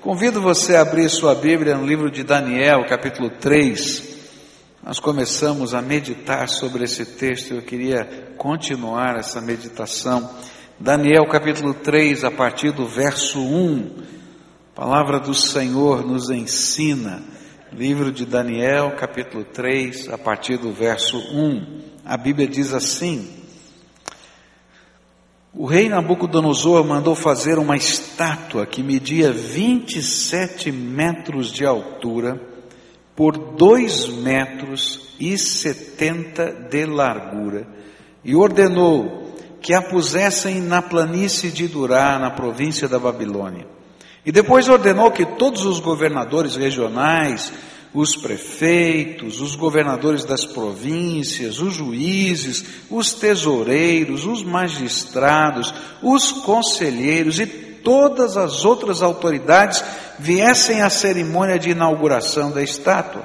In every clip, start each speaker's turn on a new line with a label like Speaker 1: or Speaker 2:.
Speaker 1: Convido você a abrir sua Bíblia no livro de Daniel, capítulo 3. Nós começamos a meditar sobre esse texto, eu queria continuar essa meditação. Daniel, capítulo 3, a partir do verso 1. A palavra do Senhor nos ensina. Livro de Daniel, capítulo 3, a partir do verso 1. A Bíblia diz assim: o rei Nabucodonosor mandou fazer uma estátua que media 27 metros de altura por 2 metros e 70 de largura e ordenou que a pusessem na planície de Durá, na província da Babilônia. E depois ordenou que todos os governadores regionais, os prefeitos, os governadores das províncias, os juízes, os tesoureiros, os magistrados, os conselheiros e todas as outras autoridades viessem à cerimônia de inauguração da estátua.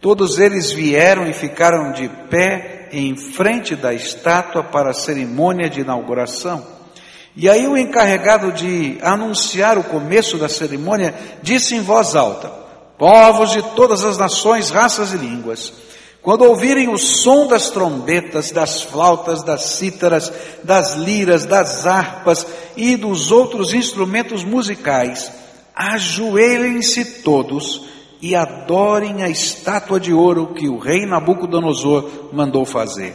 Speaker 1: Todos eles vieram e ficaram de pé em frente da estátua para a cerimônia de inauguração. E aí o encarregado de anunciar o começo da cerimônia disse em voz alta: povos de todas as nações, raças e línguas, quando ouvirem o som das trombetas, das flautas, das cítaras, das liras, das harpas e dos outros instrumentos musicais, ajoelhem-se todos e adorem a estátua de ouro que o rei Nabucodonosor mandou fazer.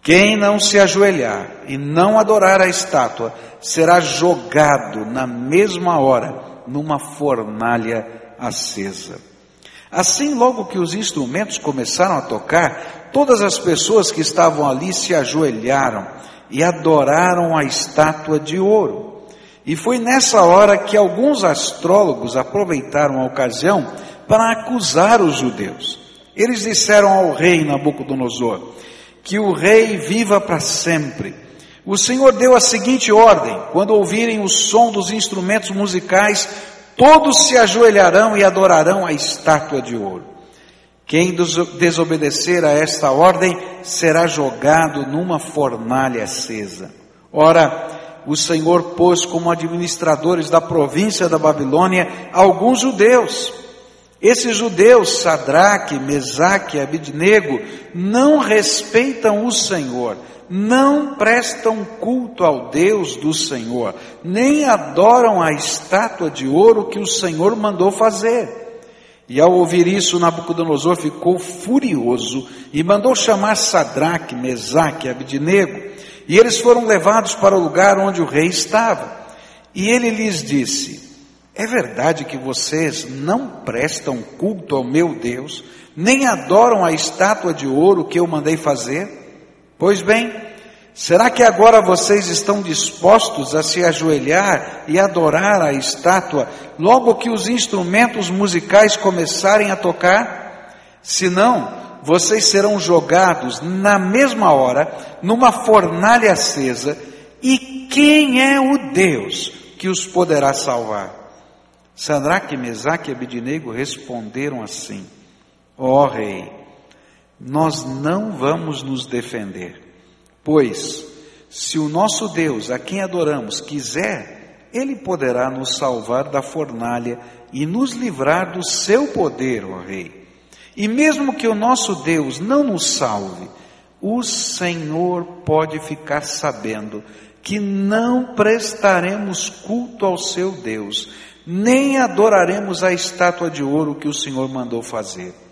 Speaker 1: Quem não se ajoelhar e não adorar a estátua será jogado na mesma hora numa fornalha acesa. Assim, logo que os instrumentos começaram a tocar, todas as pessoas que estavam ali se ajoelharam e adoraram a estátua de ouro. E foi nessa hora que alguns astrólogos aproveitaram a ocasião para acusar os judeus. Eles disseram ao rei Nabucodonosor que o rei viva para sempre. O Senhor deu a seguinte ordem: quando ouvirem o som dos instrumentos musicais, todos se ajoelharão e adorarão a estátua de ouro. Quem desobedecer a esta ordem será jogado numa fornalha acesa. Ora, o Senhor pôs como administradores da província da Babilônia alguns judeus. Esses judeus, Sadraque, Mesaque e Abidnego, não respeitam o Senhor, não prestam culto ao Deus do Senhor, nem adoram a estátua de ouro que o Senhor mandou fazer. E ao ouvir isso, Nabucodonosor ficou furioso e mandou chamar Sadraque, Mesaque e Abidnego, e eles foram levados para o lugar onde o rei estava. E ele lhes disse: É verdade que vocês não prestam culto ao meu Deus, nem adoram a estátua de ouro que eu mandei fazer? Pois bem, será que agora vocês estão dispostos a se ajoelhar e adorar a estátua logo que os instrumentos musicais começarem a tocar? Se não, vocês serão jogados na mesma hora numa fornalha acesa, e quem é o Deus que os poderá salvar? Sadraque, Mesaque e Abidinego responderam assim: Ó oh, rei, nós não vamos nos defender. Pois, se o nosso Deus, a quem adoramos, quiser, ele poderá nos salvar da fornalha e nos livrar do seu poder, ó Rei. E mesmo que o nosso Deus não nos salve, o Senhor pode ficar sabendo que não prestaremos culto ao seu Deus, nem adoraremos a estátua de ouro que o Senhor mandou fazer.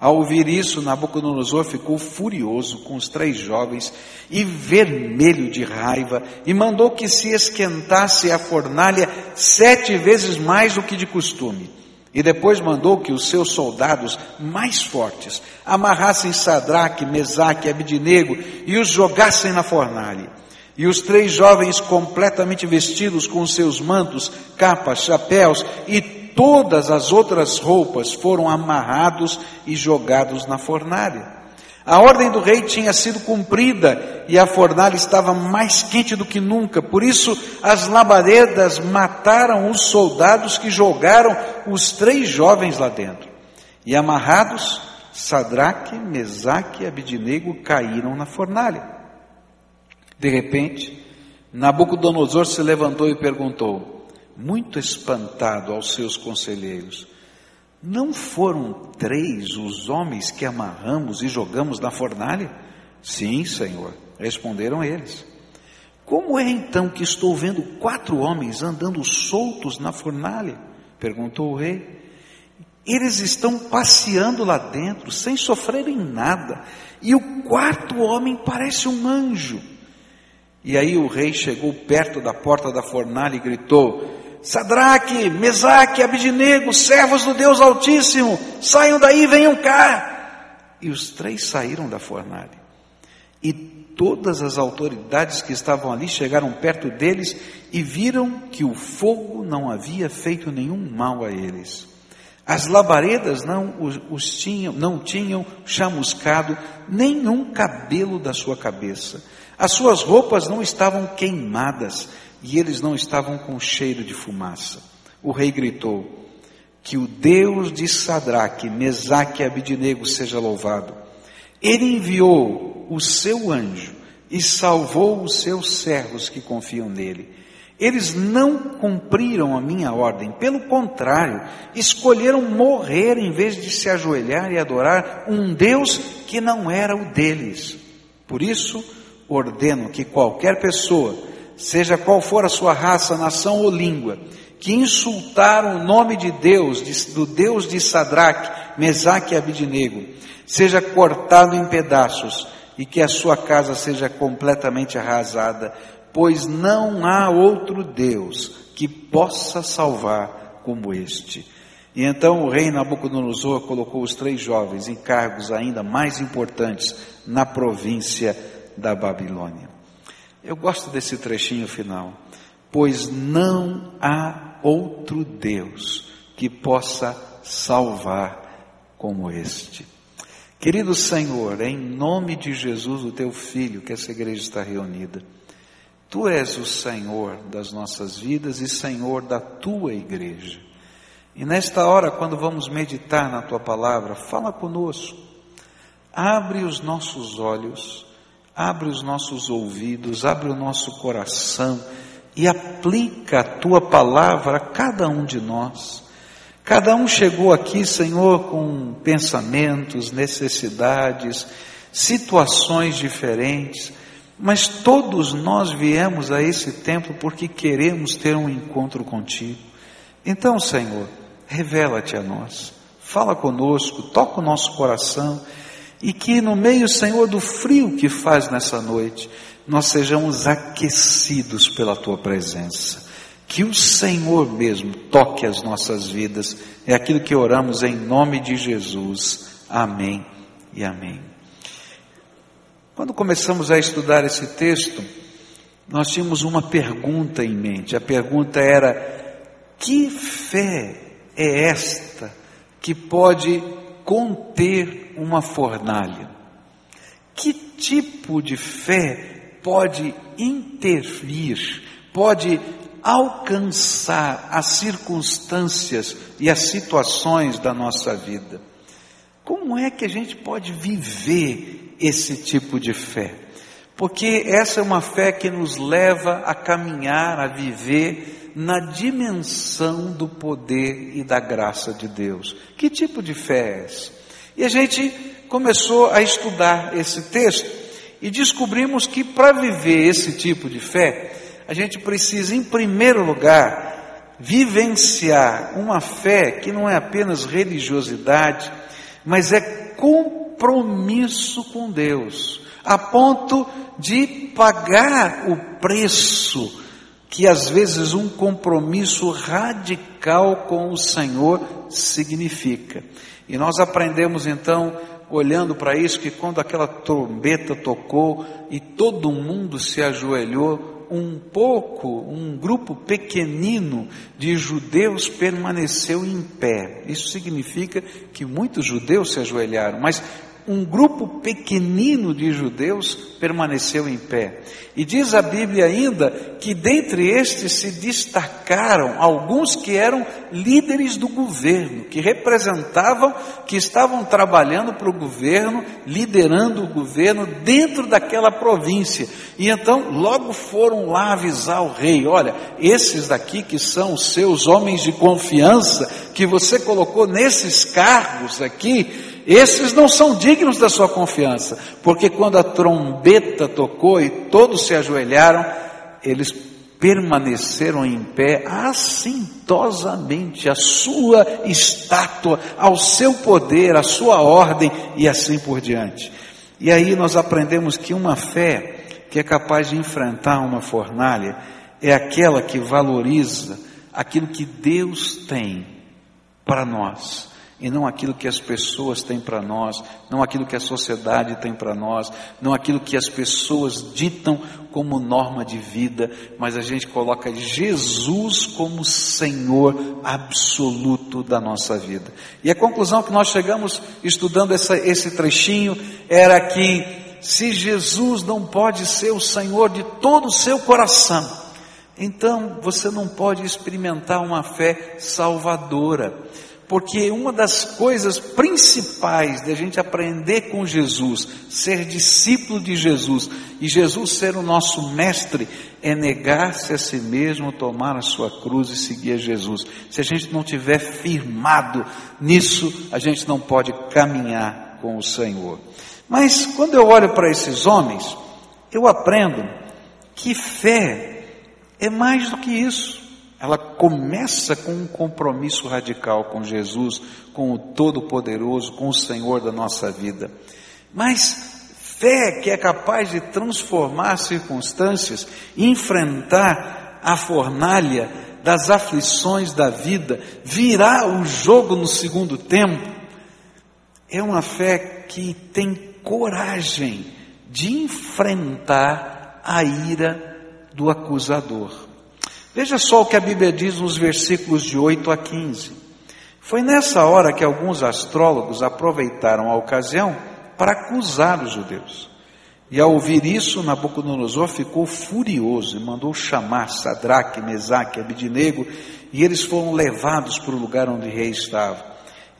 Speaker 1: Ao ouvir isso, Nabucodonosor ficou furioso com os três jovens e vermelho de raiva e mandou que se esquentasse a fornalha sete vezes mais do que de costume. E depois mandou que os seus soldados mais fortes amarrassem Sadraque, Mesaque e Abidinego e os jogassem na fornalha. E os três jovens completamente vestidos com seus mantos, capas, chapéus e todas as outras roupas foram amarrados e jogados na fornalha. A ordem do rei tinha sido cumprida e a fornalha estava mais quente do que nunca. Por isso, as labaredas mataram os soldados que jogaram os três jovens lá dentro. E amarrados, Sadraque, Mesaque e Abidinego caíram na fornalha. De repente, Nabucodonosor se levantou e perguntou: muito espantado, aos seus conselheiros: Não foram três os homens que amarramos e jogamos na fornalha? Sim, Senhor, responderam eles. Como é então que estou vendo quatro homens andando soltos na fornalha? perguntou o rei. Eles estão passeando lá dentro, sem sofrerem nada, e o quarto homem parece um anjo. E aí o rei chegou perto da porta da fornalha e gritou: Sadraque, Mesaque, Abidinego, servos do Deus Altíssimo, saiam daí, venham cá. E os três saíram da fornalha. E todas as autoridades que estavam ali chegaram perto deles e viram que o fogo não havia feito nenhum mal a eles. As labaredas não os, os tinham, não tinham chamuscado nenhum cabelo da sua cabeça. As suas roupas não estavam queimadas e eles não estavam com cheiro de fumaça. O rei gritou: Que o Deus de Sadraque, Mesaque e Abidinego seja louvado. Ele enviou o seu anjo e salvou os seus servos que confiam nele. Eles não cumpriram a minha ordem, pelo contrário, escolheram morrer em vez de se ajoelhar e adorar um Deus que não era o deles. Por isso, ordeno que qualquer pessoa, seja qual for a sua raça, nação ou língua, que insultar o nome de Deus, do Deus de Sadraque, Mesaque e Abidinego, seja cortado em pedaços e que a sua casa seja completamente arrasada, pois não há outro Deus que possa salvar como este. E então o rei Nabucodonosor colocou os três jovens em cargos ainda mais importantes na província da Babilônia. Eu gosto desse trechinho final, pois não há outro Deus que possa salvar como este. Querido Senhor, em nome de Jesus, o teu filho, que essa igreja está reunida, Tu és o Senhor das nossas vidas e Senhor da tua igreja. E nesta hora, quando vamos meditar na tua palavra, fala conosco. Abre os nossos olhos, abre os nossos ouvidos, abre o nosso coração e aplica a tua palavra a cada um de nós. Cada um chegou aqui, Senhor, com pensamentos, necessidades, situações diferentes mas todos nós viemos a esse templo porque queremos ter um encontro contigo. Então, Senhor, revela-te a nós, fala conosco, toca o nosso coração e que no meio, Senhor, do frio que faz nessa noite, nós sejamos aquecidos pela tua presença. Que o Senhor mesmo toque as nossas vidas. É aquilo que oramos em nome de Jesus. Amém e amém. Quando começamos a estudar esse texto, nós tínhamos uma pergunta em mente. A pergunta era: que fé é esta que pode conter uma fornalha? Que tipo de fé pode intervir, pode alcançar as circunstâncias e as situações da nossa vida? Como é que a gente pode viver esse tipo de fé. Porque essa é uma fé que nos leva a caminhar, a viver na dimensão do poder e da graça de Deus. Que tipo de fé é essa? E a gente começou a estudar esse texto e descobrimos que para viver esse tipo de fé, a gente precisa, em primeiro lugar, vivenciar uma fé que não é apenas religiosidade, mas é compromisso com Deus, a ponto de pagar o preço que às vezes um compromisso radical com o Senhor significa. E nós aprendemos então, olhando para isso, que quando aquela trombeta tocou e todo mundo se ajoelhou, um pouco, um grupo pequenino de judeus permaneceu em pé. Isso significa que muitos judeus se ajoelharam, mas um grupo pequenino de judeus permaneceu em pé. E diz a Bíblia ainda que dentre estes se destacaram alguns que eram líderes do governo, que representavam, que estavam trabalhando para o governo, liderando o governo dentro daquela província. E então logo foram lá avisar o rei: olha, esses daqui que são os seus homens de confiança, que você colocou nesses cargos aqui, esses não são dignos da sua confiança, porque quando a trombeta tocou e todos se ajoelharam, eles permaneceram em pé assintosamente, a sua estátua, ao seu poder, a sua ordem e assim por diante. E aí nós aprendemos que uma fé que é capaz de enfrentar uma fornalha é aquela que valoriza aquilo que Deus tem para nós e não aquilo que as pessoas têm para nós, não aquilo que a sociedade tem para nós, não aquilo que as pessoas ditam como norma de vida, mas a gente coloca Jesus como Senhor absoluto da nossa vida. E a conclusão que nós chegamos estudando essa, esse trechinho era que se Jesus não pode ser o Senhor de todo o seu coração, então você não pode experimentar uma fé salvadora. Porque uma das coisas principais de a gente aprender com Jesus, ser discípulo de Jesus e Jesus ser o nosso mestre, é negar-se a si mesmo, tomar a sua cruz e seguir a Jesus. Se a gente não tiver firmado nisso, a gente não pode caminhar com o Senhor. Mas quando eu olho para esses homens, eu aprendo que fé é mais do que isso. Ela começa com um compromisso radical com Jesus, com o Todo-Poderoso, com o Senhor da nossa vida. Mas fé que é capaz de transformar circunstâncias, enfrentar a fornalha das aflições da vida, virar o jogo no segundo tempo, é uma fé que tem coragem de enfrentar a ira do acusador. Veja só o que a Bíblia diz nos versículos de 8 a 15. Foi nessa hora que alguns astrólogos aproveitaram a ocasião para acusar os judeus. E ao ouvir isso, Nabucodonosor ficou furioso e mandou chamar Sadraque, Mesaque e Abidinego, e eles foram levados para o lugar onde o rei estava.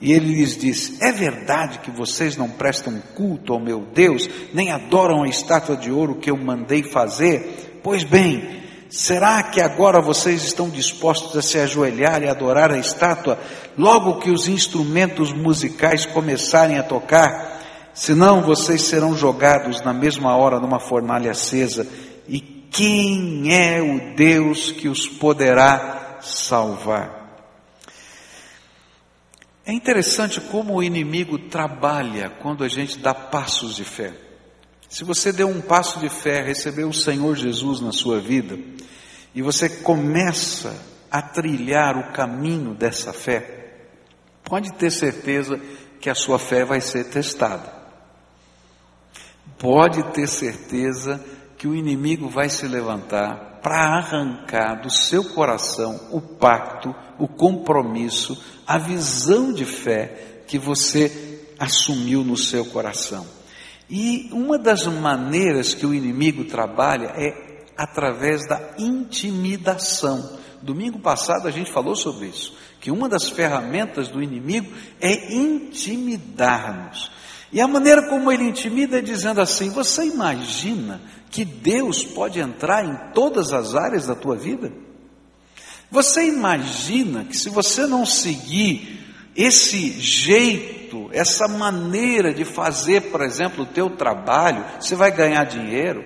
Speaker 1: E ele lhes disse: É verdade que vocês não prestam culto ao meu Deus, nem adoram a estátua de ouro que eu mandei fazer? Pois bem, Será que agora vocês estão dispostos a se ajoelhar e adorar a estátua logo que os instrumentos musicais começarem a tocar? Senão vocês serão jogados na mesma hora numa fornalha acesa. E quem é o Deus que os poderá salvar? É interessante como o inimigo trabalha quando a gente dá passos de fé. Se você deu um passo de fé, recebeu o Senhor Jesus na sua vida, e você começa a trilhar o caminho dessa fé, pode ter certeza que a sua fé vai ser testada. Pode ter certeza que o inimigo vai se levantar para arrancar do seu coração o pacto, o compromisso, a visão de fé que você assumiu no seu coração. E uma das maneiras que o inimigo trabalha é através da intimidação. Domingo passado a gente falou sobre isso, que uma das ferramentas do inimigo é intimidar-nos. E a maneira como ele intimida é dizendo assim: Você imagina que Deus pode entrar em todas as áreas da tua vida? Você imagina que se você não seguir esse jeito, jeito, essa maneira de fazer, por exemplo, o teu trabalho, você vai ganhar dinheiro.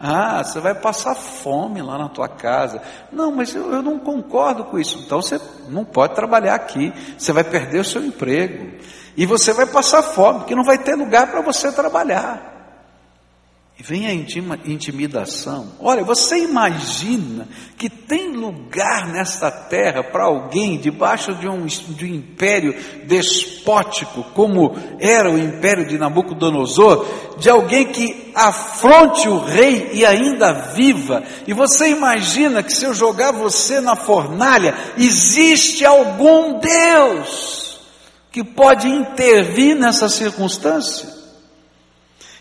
Speaker 1: Ah, você vai passar fome lá na tua casa. Não, mas eu, eu não concordo com isso. Então você não pode trabalhar aqui. Você vai perder o seu emprego. E você vai passar fome, porque não vai ter lugar para você trabalhar. Vem a intimidação. Olha, você imagina que tem lugar nesta terra para alguém debaixo de um, de um império despótico, como era o império de Nabucodonosor, de alguém que afronte o rei e ainda viva. E você imagina que se eu jogar você na fornalha, existe algum Deus que pode intervir nessa circunstância?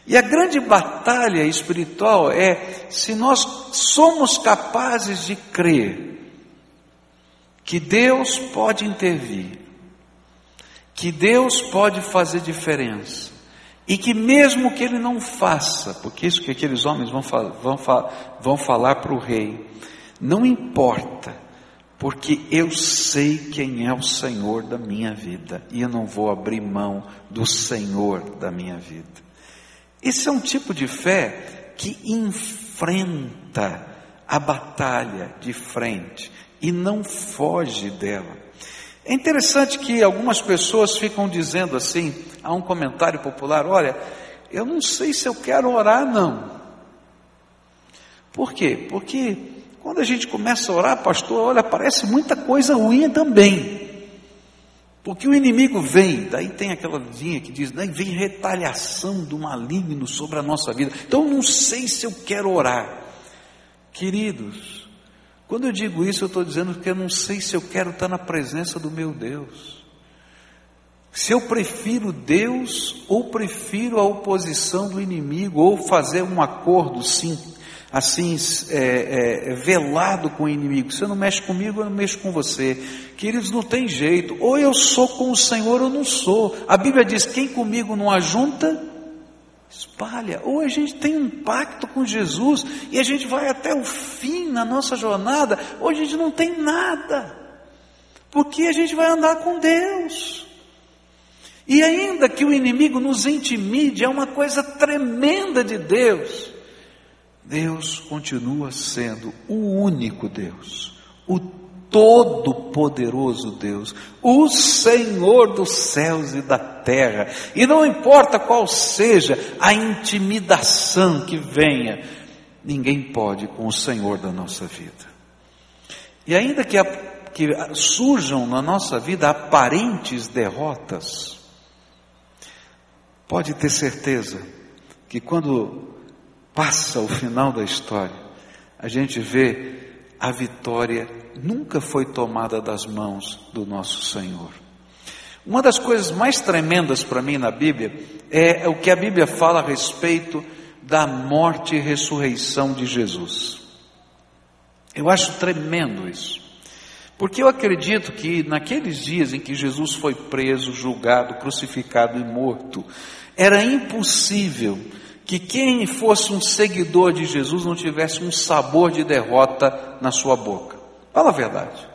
Speaker 1: E a grande batalha espiritual é se nós somos capazes de crer que Deus pode intervir, que Deus pode fazer diferença, e que mesmo que Ele não faça, porque isso que aqueles homens vão, vão, vão falar para o rei, não importa, porque eu sei quem é o Senhor da minha vida, e eu não vou abrir mão do Senhor da minha vida. Esse é um tipo de fé que enfrenta a batalha de frente e não foge dela. É interessante que algumas pessoas ficam dizendo assim, há um comentário popular, olha, eu não sei se eu quero orar não. Por quê? Porque quando a gente começa a orar, pastor, olha, parece muita coisa ruim também. Porque o inimigo vem, daí tem aquela linha que diz, daí vem retaliação do maligno sobre a nossa vida. Então não sei se eu quero orar. Queridos, quando eu digo isso, eu estou dizendo que eu não sei se eu quero estar na presença do meu Deus. Se eu prefiro Deus ou prefiro a oposição do inimigo, ou fazer um acordo, sim, assim, é, é, velado com o inimigo. Você não mexe comigo, eu não mexo com você. Queridos, não tem jeito. Ou eu sou com o Senhor ou não sou. A Bíblia diz: quem comigo não ajunta, espalha. Ou a gente tem um pacto com Jesus e a gente vai até o fim na nossa jornada, ou a gente não tem nada. Porque a gente vai andar com Deus. E ainda que o inimigo nos intimide, é uma coisa tremenda de Deus. Deus continua sendo o único Deus, o todo-poderoso Deus, o Senhor dos céus e da terra. E não importa qual seja a intimidação que venha, ninguém pode com o Senhor da nossa vida. E ainda que, a, que surjam na nossa vida aparentes derrotas, pode ter certeza que quando passa o final da história, a gente vê a vitória nunca foi tomada das mãos do nosso Senhor. Uma das coisas mais tremendas para mim na Bíblia é o que a Bíblia fala a respeito da morte e ressurreição de Jesus. Eu acho tremendo isso. Porque eu acredito que naqueles dias em que Jesus foi preso, julgado, crucificado e morto, era impossível que quem fosse um seguidor de Jesus não tivesse um sabor de derrota na sua boca. Fala a verdade.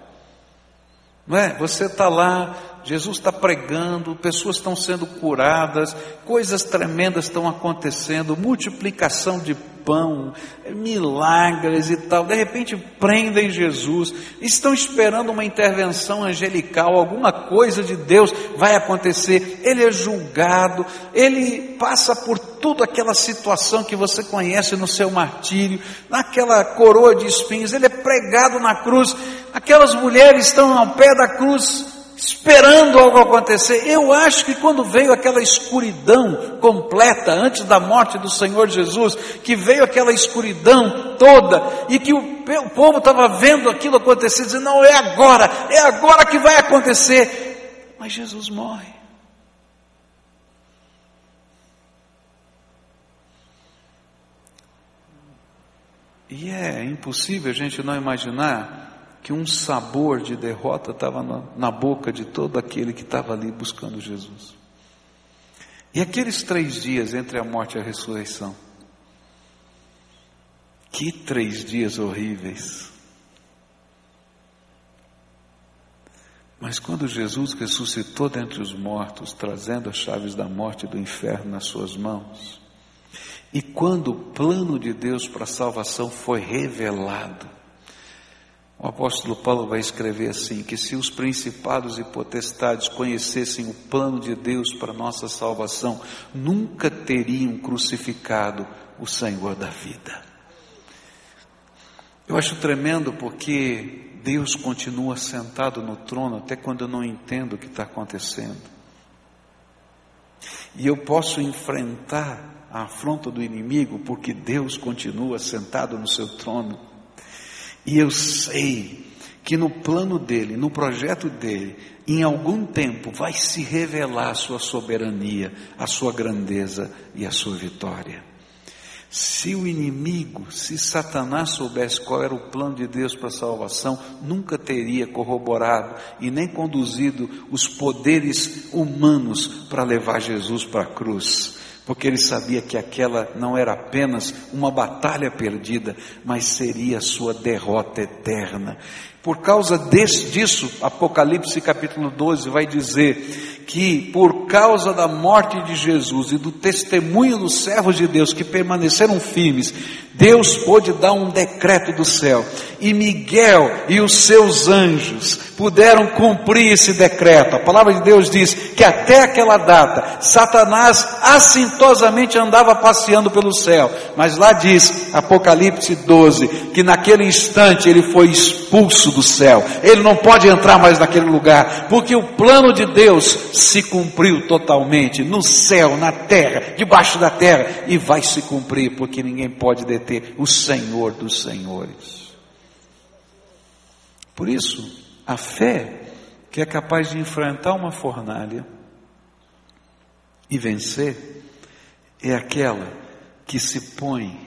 Speaker 1: Não é? Você está lá, Jesus está pregando, pessoas estão sendo curadas, coisas tremendas estão acontecendo, multiplicação de pão, milagres e tal. De repente prendem Jesus, estão esperando uma intervenção angelical, alguma coisa de Deus vai acontecer. Ele é julgado, ele passa por toda aquela situação que você conhece no seu martírio, naquela coroa de espinhos, ele é pregado na cruz. Aquelas mulheres estão ao pé da cruz esperando algo acontecer. Eu acho que quando veio aquela escuridão completa, antes da morte do Senhor Jesus, que veio aquela escuridão toda, e que o, o povo estava vendo aquilo acontecer, dizendo: não, é agora, é agora que vai acontecer. Mas Jesus morre. E é impossível a gente não imaginar que um sabor de derrota estava na, na boca de todo aquele que estava ali buscando Jesus. E aqueles três dias entre a morte e a ressurreição, que três dias horríveis. Mas quando Jesus ressuscitou dentre os mortos, trazendo as chaves da morte e do inferno nas suas mãos, e quando o plano de Deus para a salvação foi revelado, o apóstolo Paulo vai escrever assim: que se os principados e potestades conhecessem o plano de Deus para nossa salvação, nunca teriam crucificado o Senhor da vida. Eu acho tremendo porque Deus continua sentado no trono até quando eu não entendo o que está acontecendo. E eu posso enfrentar a afronta do inimigo porque Deus continua sentado no seu trono. E eu sei que no plano dele, no projeto dele, em algum tempo vai se revelar a sua soberania, a sua grandeza e a sua vitória. Se o inimigo, se Satanás soubesse qual era o plano de Deus para a salvação, nunca teria corroborado e nem conduzido os poderes humanos para levar Jesus para a cruz porque ele sabia que aquela não era apenas uma batalha perdida, mas seria a sua derrota eterna. Por causa desse, disso, Apocalipse capítulo 12 vai dizer que por causa da morte de Jesus e do testemunho dos servos de Deus que permaneceram firmes, Deus pôde dar um decreto do céu, e Miguel e os seus anjos puderam cumprir esse decreto. A palavra de Deus diz que até aquela data, Satanás assintosamente andava passeando pelo céu, mas lá diz, Apocalipse 12, que naquele instante ele foi expulso do céu, ele não pode entrar mais naquele lugar, porque o plano de Deus se cumpriu totalmente, no céu, na terra, debaixo da terra, e vai se cumprir, porque ninguém pode deter ter o Senhor dos Senhores. Por isso, a fé que é capaz de enfrentar uma fornalha e vencer é aquela que se põe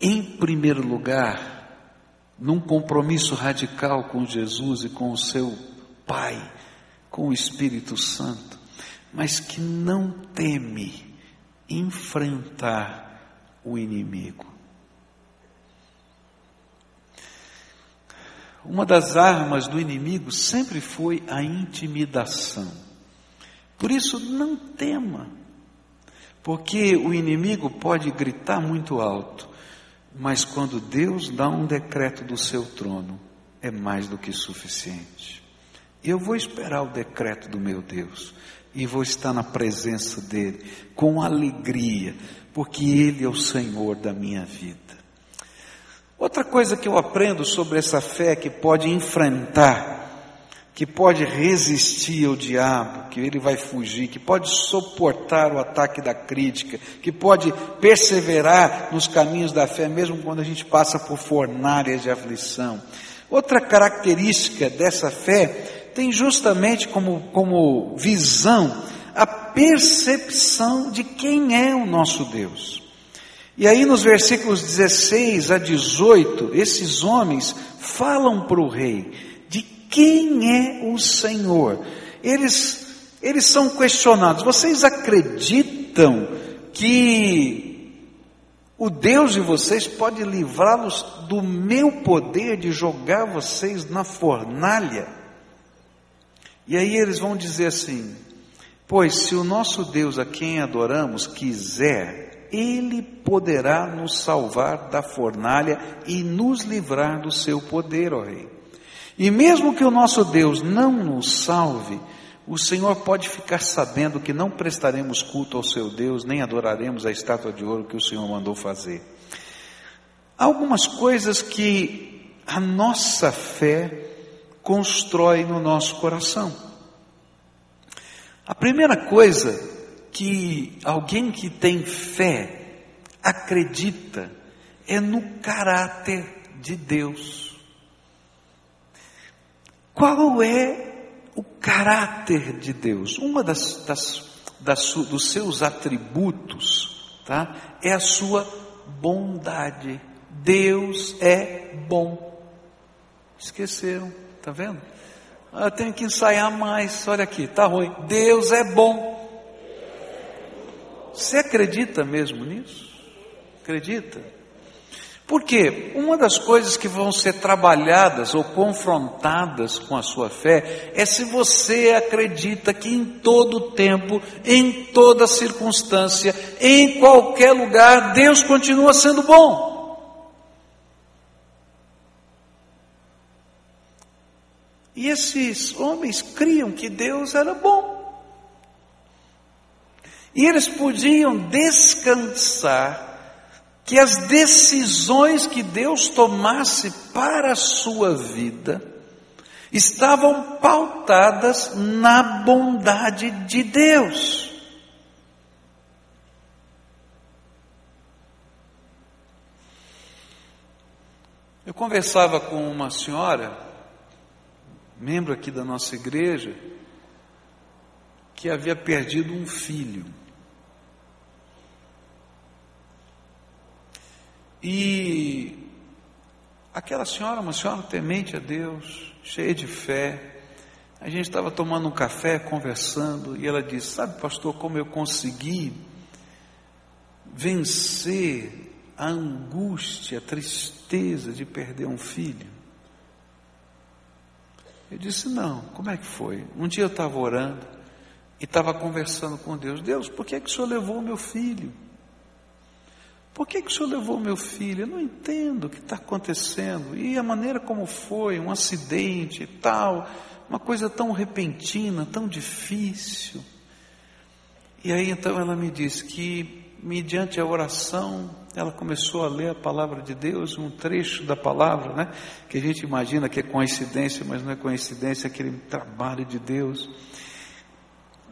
Speaker 1: em primeiro lugar num compromisso radical com Jesus e com o seu Pai, com o Espírito Santo, mas que não teme enfrentar o inimigo. Uma das armas do inimigo sempre foi a intimidação. Por isso, não tema, porque o inimigo pode gritar muito alto, mas quando Deus dá um decreto do seu trono, é mais do que suficiente. Eu vou esperar o decreto do meu Deus e vou estar na presença dele com alegria, porque Ele é o Senhor da minha vida. Outra coisa que eu aprendo sobre essa fé que pode enfrentar, que pode resistir ao diabo, que ele vai fugir, que pode suportar o ataque da crítica, que pode perseverar nos caminhos da fé, mesmo quando a gente passa por fornalhas de aflição. Outra característica dessa fé tem justamente como, como visão a percepção de quem é o nosso Deus. E aí nos versículos 16 a 18, esses homens falam para o rei quem é o Senhor. Eles, eles são questionados. Vocês acreditam que o Deus de vocês pode livrá-los do meu poder de jogar vocês na fornalha? E aí eles vão dizer assim: Pois se o nosso Deus a quem adoramos quiser, Ele poderá nos salvar da fornalha e nos livrar do seu poder, ó Rei. E mesmo que o nosso Deus não nos salve, o Senhor pode ficar sabendo que não prestaremos culto ao seu Deus, nem adoraremos a estátua de ouro que o Senhor mandou fazer. Há algumas coisas que a nossa fé constrói no nosso coração. A primeira coisa que alguém que tem fé acredita é no caráter de Deus. Qual é o caráter de Deus? Uma das, das, das dos seus atributos, tá? É a sua bondade. Deus é bom. Esqueceram, tá vendo? Ah, eu tenho que ensaiar mais. Olha aqui, está ruim. Deus é bom. Você acredita mesmo nisso? Acredita? Porque uma das coisas que vão ser trabalhadas ou confrontadas com a sua fé é se você acredita que em todo tempo, em toda circunstância, em qualquer lugar, Deus continua sendo bom. E esses homens criam que Deus era bom. E eles podiam descansar que as decisões que Deus tomasse para a sua vida estavam pautadas na bondade de Deus. Eu conversava com uma senhora membro aqui da nossa igreja, que havia perdido um filho. E aquela senhora, uma senhora temente a Deus, cheia de fé, a gente estava tomando um café, conversando, e ela disse: Sabe, pastor, como eu consegui vencer a angústia, a tristeza de perder um filho? Eu disse: Não, como é que foi? Um dia eu estava orando e estava conversando com Deus: Deus, por que, é que o senhor levou o meu filho? Por que, que o senhor levou meu filho? Eu não entendo o que está acontecendo. E a maneira como foi, um acidente e tal, uma coisa tão repentina, tão difícil. E aí então ela me disse que, mediante a oração, ela começou a ler a palavra de Deus, um trecho da palavra, né? Que a gente imagina que é coincidência, mas não é coincidência, é aquele trabalho de Deus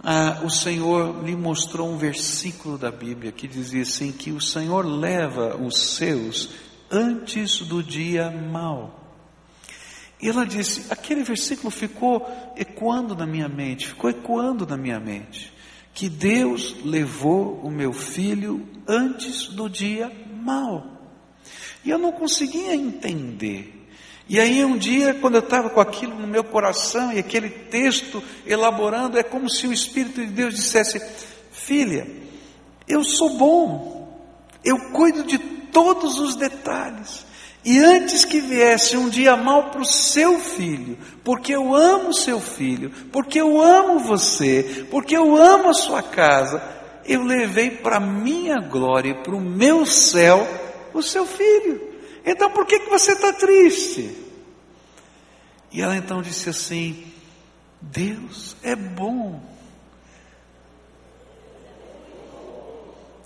Speaker 1: ah, o Senhor lhe mostrou um versículo da Bíblia que dizia assim: que o Senhor leva os seus antes do dia mau. E ela disse: aquele versículo ficou ecoando na minha mente, ficou ecoando na minha mente, que Deus levou o meu filho antes do dia mau. E eu não conseguia entender. E aí um dia, quando eu estava com aquilo no meu coração e aquele texto elaborando, é como se o Espírito de Deus dissesse: Filha, eu sou bom, eu cuido de todos os detalhes. E antes que viesse um dia mal para o seu filho, porque eu amo seu filho, porque eu amo você, porque eu amo a sua casa, eu levei para minha glória e para o meu céu o seu filho. Então por que, que você está triste? E ela então disse assim: Deus é bom.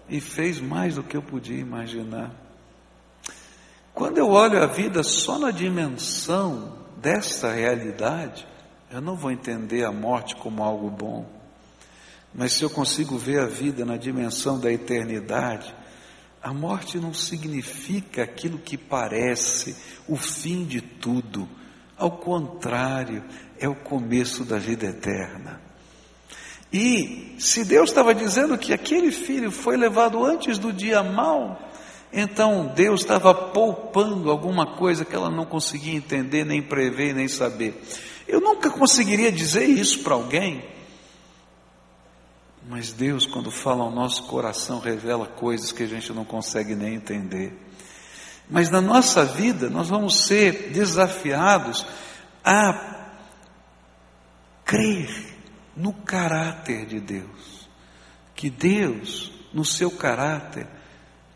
Speaker 1: E fez mais do que eu podia imaginar. Quando eu olho a vida só na dimensão desta realidade, eu não vou entender a morte como algo bom. Mas se eu consigo ver a vida na dimensão da eternidade, a morte não significa aquilo que parece o fim de tudo. Ao contrário, é o começo da vida eterna. E se Deus estava dizendo que aquele filho foi levado antes do dia mau, então Deus estava poupando alguma coisa que ela não conseguia entender, nem prever, nem saber. Eu nunca conseguiria dizer isso para alguém mas Deus, quando fala ao nosso coração, revela coisas que a gente não consegue nem entender. Mas na nossa vida, nós vamos ser desafiados a crer no caráter de Deus. Que Deus, no seu caráter,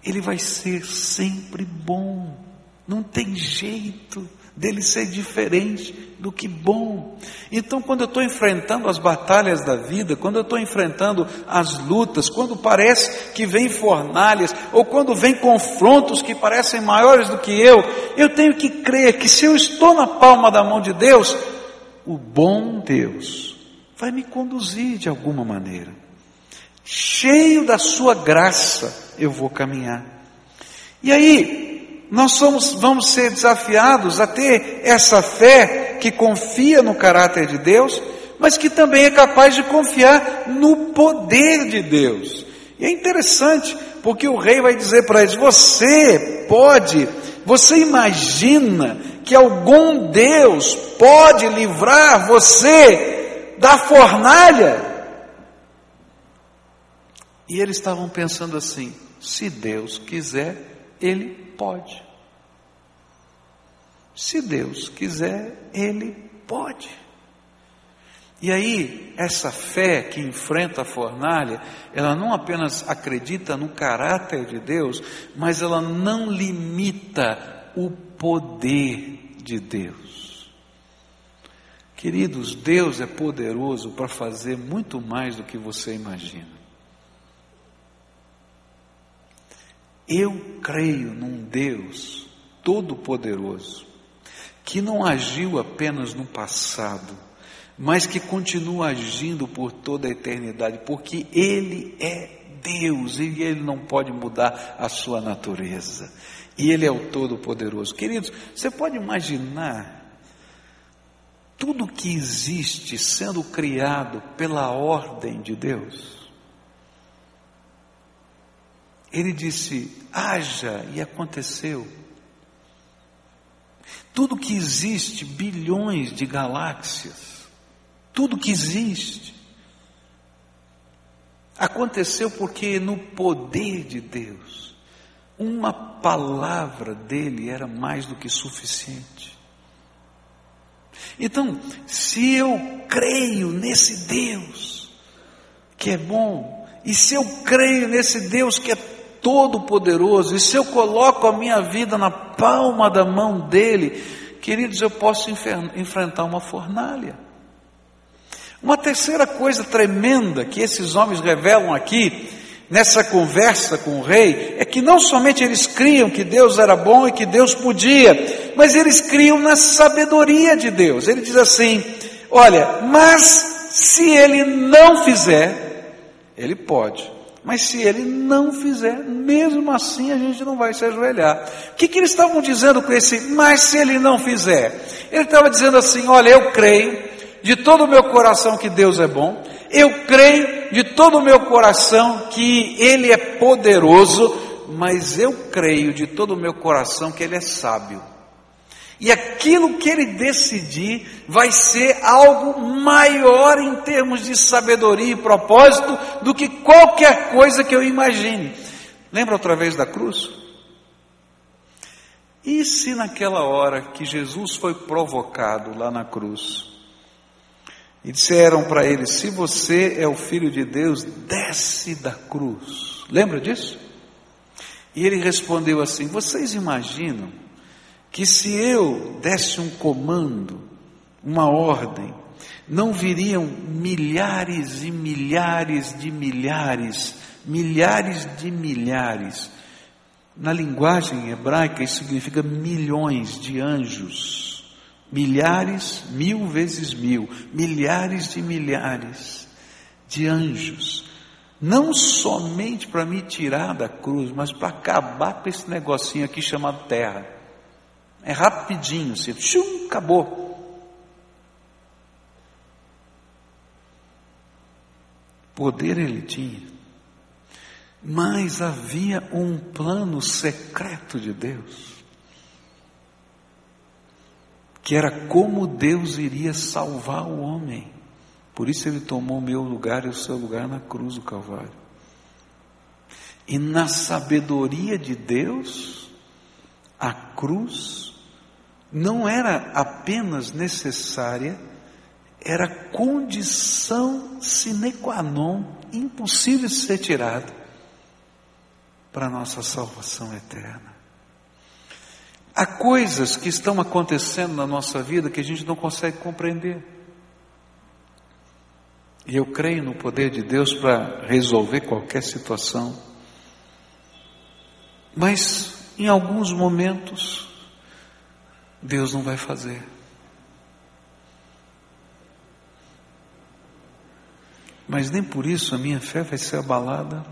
Speaker 1: Ele vai ser sempre bom. Não tem jeito dele ser diferente do que bom. Então, quando eu estou enfrentando as batalhas da vida, quando eu estou enfrentando as lutas, quando parece que vem fornalhas, ou quando vem confrontos que parecem maiores do que eu, eu tenho que crer que se eu estou na palma da mão de Deus, o bom Deus vai me conduzir de alguma maneira. Cheio da sua graça, eu vou caminhar. E aí, nós somos, vamos ser desafiados a ter essa fé que confia no caráter de Deus, mas que também é capaz de confiar no poder de Deus. E é interessante, porque o rei vai dizer para eles: você pode, você imagina que algum Deus pode livrar você da fornalha? E eles estavam pensando assim: se Deus quiser, Ele pode. Se Deus quiser, Ele pode. E aí, essa fé que enfrenta a fornalha, ela não apenas acredita no caráter de Deus, mas ela não limita o poder de Deus. Queridos, Deus é poderoso para fazer muito mais do que você imagina. Eu creio num Deus todo-poderoso, que não agiu apenas no passado, mas que continua agindo por toda a eternidade, porque Ele é Deus e Ele não pode mudar a sua natureza. E Ele é o Todo-Poderoso. Queridos, você pode imaginar tudo que existe sendo criado pela ordem de Deus. Ele disse: haja, e aconteceu. Tudo que existe, bilhões de galáxias, tudo que existe, aconteceu porque no poder de Deus, uma palavra dele era mais do que suficiente. Então, se eu creio nesse Deus que é bom, e se eu creio nesse Deus que é todo-poderoso, e se eu coloco a minha vida na palma da mão dele, queridos, eu posso enfrentar uma fornalha. Uma terceira coisa tremenda que esses homens revelam aqui, nessa conversa com o rei, é que não somente eles criam que Deus era bom e que Deus podia, mas eles criam na sabedoria de Deus. Ele diz assim: olha, mas se ele não fizer, ele pode. Mas se ele não fizer, mesmo assim a gente não vai se ajoelhar. O que, que eles estavam dizendo com esse, mas se ele não fizer? Ele estava dizendo assim: olha, eu creio de todo o meu coração que Deus é bom, eu creio de todo o meu coração que Ele é poderoso, mas eu creio de todo o meu coração que Ele é sábio. E aquilo que ele decidir vai ser algo maior em termos de sabedoria e propósito do que qualquer coisa que eu imagine. Lembra outra vez da cruz? E se naquela hora que Jesus foi provocado lá na cruz, e disseram para ele: Se você é o filho de Deus, desce da cruz. Lembra disso? E ele respondeu assim: Vocês imaginam que se eu desse um comando, uma ordem, não viriam milhares e milhares de milhares, milhares de milhares. Na linguagem hebraica, isso significa milhões de anjos. Milhares, mil vezes mil, milhares de milhares de anjos. Não somente para me tirar da cruz, mas para acabar com esse negocinho aqui chamado terra. É rapidinho, assim, shum, acabou. Poder ele tinha, mas havia um plano secreto de Deus, que era como Deus iria salvar o homem. Por isso ele tomou o meu lugar e o seu lugar na cruz do Calvário. E na sabedoria de Deus, a cruz não era apenas necessária, era condição sine qua non, impossível de ser tirada para a nossa salvação eterna. Há coisas que estão acontecendo na nossa vida que a gente não consegue compreender. E eu creio no poder de Deus para resolver qualquer situação. Mas, em alguns momentos, Deus não vai fazer. Mas nem por isso a minha fé vai ser abalada,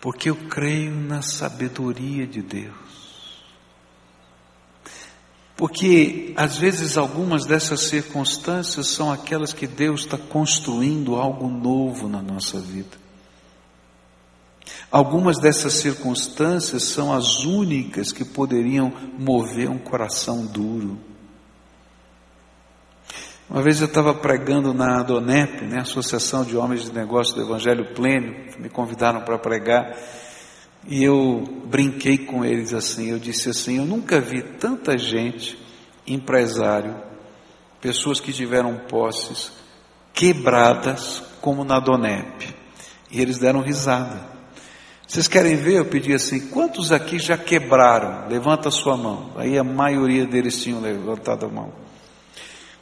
Speaker 1: porque eu creio na sabedoria de Deus. Porque às vezes algumas dessas circunstâncias são aquelas que Deus está construindo algo novo na nossa vida. Algumas dessas circunstâncias são as únicas que poderiam mover um coração duro. Uma vez eu estava pregando na Adonep, né, Associação de Homens de Negócios do Evangelho Pleno, me convidaram para pregar, e eu brinquei com eles assim, eu disse assim, eu nunca vi tanta gente, empresário, pessoas que tiveram posses, quebradas como na Adonep. E eles deram risada. Vocês querem ver? Eu pedi assim: quantos aqui já quebraram? Levanta a sua mão. Aí a maioria deles tinham levantado a mão.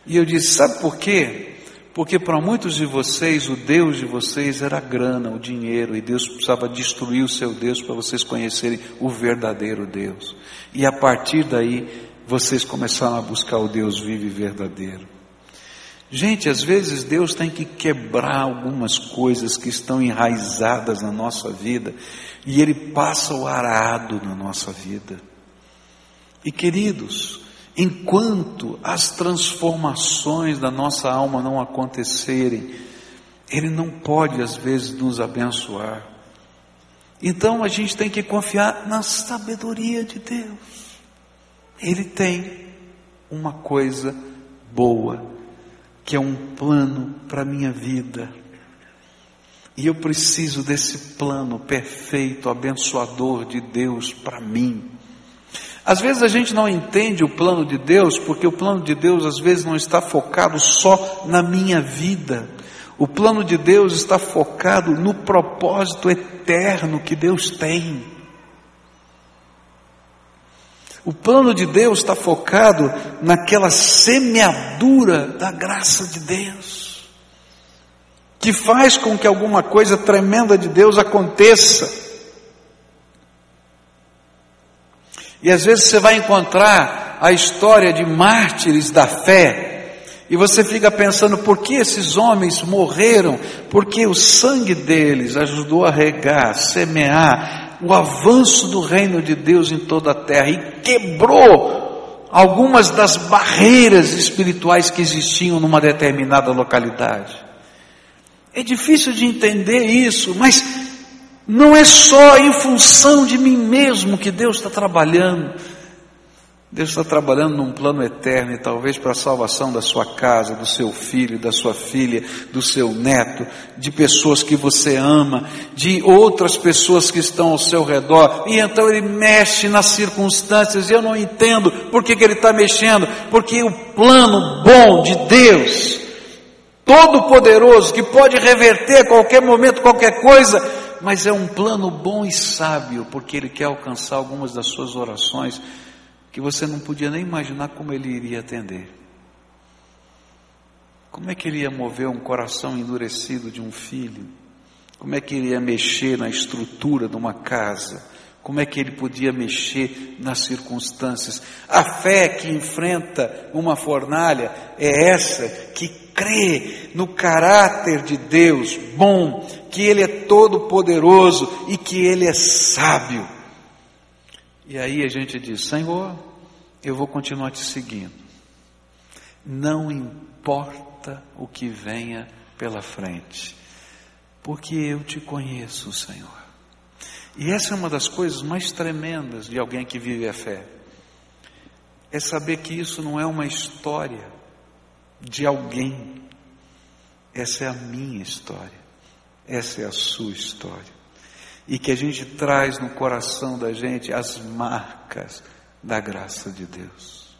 Speaker 1: E eu disse: sabe por quê? Porque para muitos de vocês, o Deus de vocês era a grana, o dinheiro, e Deus precisava destruir o seu Deus para vocês conhecerem o verdadeiro Deus. E a partir daí, vocês começaram a buscar o Deus vivo e verdadeiro. Gente, às vezes Deus tem que quebrar algumas coisas que estão enraizadas na nossa vida e Ele passa o arado na nossa vida. E queridos, enquanto as transformações da nossa alma não acontecerem, Ele não pode às vezes nos abençoar. Então a gente tem que confiar na sabedoria de Deus. Ele tem uma coisa boa, que é um plano para a minha vida. E eu preciso desse plano perfeito, abençoador de Deus para mim. Às vezes a gente não entende o plano de Deus, porque o plano de Deus às vezes não está focado só na minha vida. O plano de Deus está focado no propósito eterno que Deus tem. O plano de Deus está focado naquela semeadura da graça de Deus, que faz com que alguma coisa tremenda de Deus aconteça. E às vezes você vai encontrar a história de mártires da fé, e você fica pensando por que esses homens morreram? Porque o sangue deles ajudou a regar, semear o avanço do reino de Deus em toda a terra e quebrou algumas das barreiras espirituais que existiam numa determinada localidade. É difícil de entender isso, mas não é só em função de mim mesmo que Deus está trabalhando. Deus está trabalhando num plano eterno e talvez para a salvação da sua casa, do seu filho, da sua filha, do seu neto, de pessoas que você ama, de outras pessoas que estão ao seu redor. E então ele mexe nas circunstâncias e eu não entendo por que, que ele está mexendo, porque o plano bom de Deus, todo-poderoso, que pode reverter a qualquer momento qualquer coisa, mas é um plano bom e sábio, porque ele quer alcançar algumas das suas orações que você não podia nem imaginar como ele iria atender. Como é que ele ia mover um coração endurecido de um filho? Como é que ele ia mexer na estrutura de uma casa? Como é que ele podia mexer nas circunstâncias? A fé que enfrenta uma fornalha é essa que crê no caráter de Deus bom, que Ele é todo poderoso e que Ele é sábio. E aí a gente diz: Senhor, eu vou continuar te seguindo. Não importa o que venha pela frente, porque eu te conheço, Senhor. E essa é uma das coisas mais tremendas de alguém que vive a fé. É saber que isso não é uma história de alguém. Essa é a minha história. Essa é a sua história e que a gente traz no coração da gente as marcas da graça de Deus.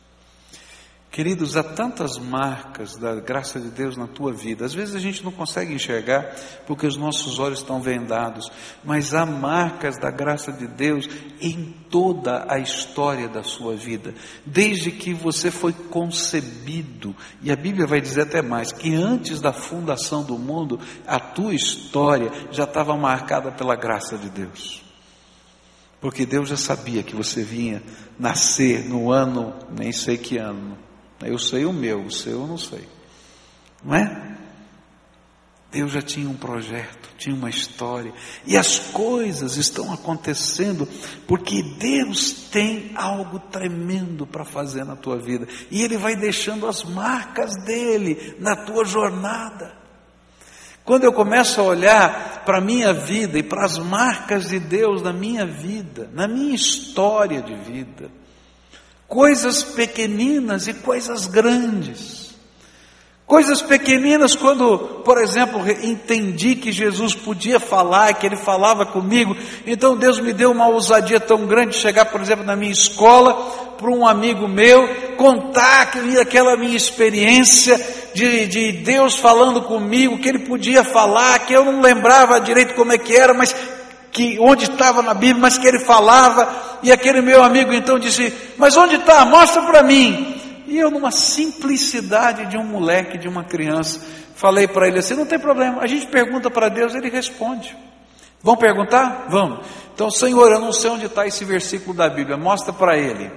Speaker 1: Queridos, há tantas marcas da graça de Deus na tua vida. Às vezes a gente não consegue enxergar porque os nossos olhos estão vendados, mas há marcas da graça de Deus em toda a história da sua vida, desde que você foi concebido. E a Bíblia vai dizer até mais que antes da fundação do mundo, a tua história já estava marcada pela graça de Deus. Porque Deus já sabia que você vinha nascer no ano, nem sei que ano, eu sei o meu, o seu eu não sei. Não é? Deus já tinha um projeto, tinha uma história, e as coisas estão acontecendo porque Deus tem algo tremendo para fazer na tua vida, e Ele vai deixando as marcas dele na tua jornada. Quando eu começo a olhar para a minha vida e para as marcas de Deus na minha vida, na minha história de vida, coisas pequeninas e coisas grandes. Coisas pequeninas, quando, por exemplo, entendi que Jesus podia falar, que Ele falava comigo, então Deus me deu uma ousadia tão grande de chegar, por exemplo, na minha escola, para um amigo meu, contar aquela minha experiência de, de Deus falando comigo, que Ele podia falar, que eu não lembrava direito como é que era, mas que onde estava na Bíblia, mas que ele falava, e aquele meu amigo então disse: Mas onde está? Mostra para mim. E eu, numa simplicidade de um moleque, de uma criança, falei para ele assim: Não tem problema, a gente pergunta para Deus, ele responde. Vão perguntar? Vamos. Então, Senhor, eu não sei onde está esse versículo da Bíblia, mostra para ele.